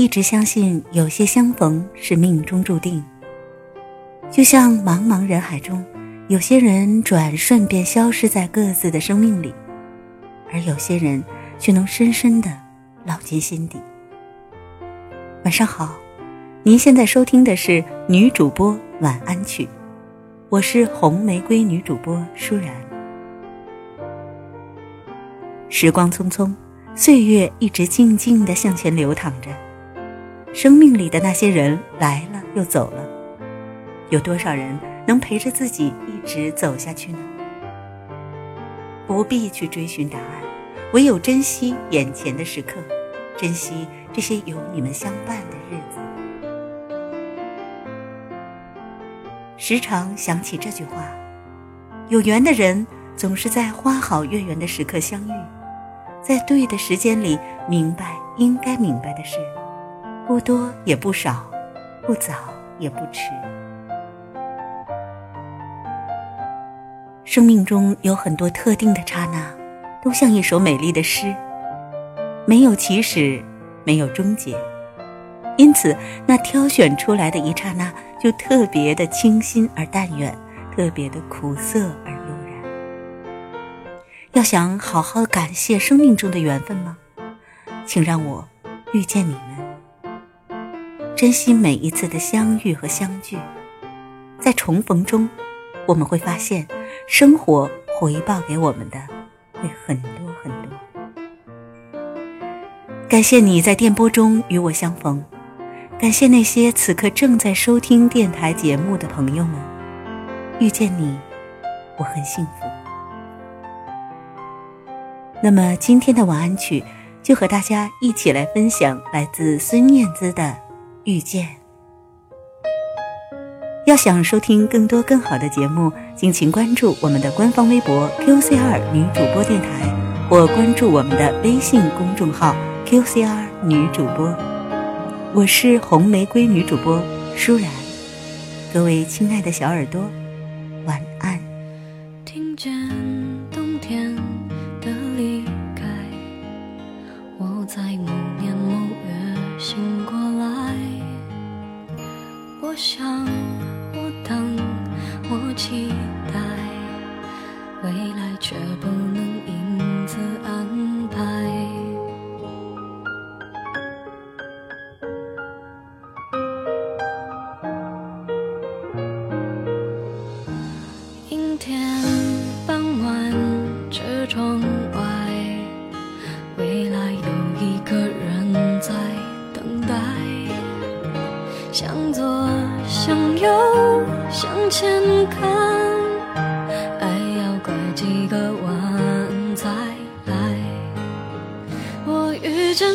一直相信有些相逢是命中注定，就像茫茫人海中，有些人转瞬便消失在各自的生命里，而有些人却能深深的烙进心底。晚上好，您现在收听的是女主播晚安曲，我是红玫瑰女主播舒然。时光匆匆，岁月一直静静的向前流淌着。生命里的那些人来了又走了，有多少人能陪着自己一直走下去呢？不必去追寻答案，唯有珍惜眼前的时刻，珍惜这些有你们相伴的日子。时常想起这句话：有缘的人总是在花好月圆的时刻相遇，在对的时间里明白应该明白的事。不多也不少，不早也不迟。生命中有很多特定的刹那，都像一首美丽的诗，没有起始，没有终结，因此那挑选出来的一刹那就特别的清新而淡远，特别的苦涩而悠然。要想好好感谢生命中的缘分吗？请让我遇见你。珍惜每一次的相遇和相聚，在重逢中，我们会发现，生活回报给我们的会很多很多。感谢你在电波中与我相逢，感谢那些此刻正在收听电台节目的朋友们，遇见你，我很幸福。那么今天的晚安曲，就和大家一起来分享来自孙燕姿的。遇见。要想收听更多更好的节目，敬请关注我们的官方微博 QCR 女主播电台，或关注我们的微信公众号 QCR 女主播。我是红玫瑰女主播舒然，各位亲爱的小耳朵，晚安。听见未来却不能因此安排。阴天傍晚，车窗外，未来有一个人在等待。向左，向右，向前看，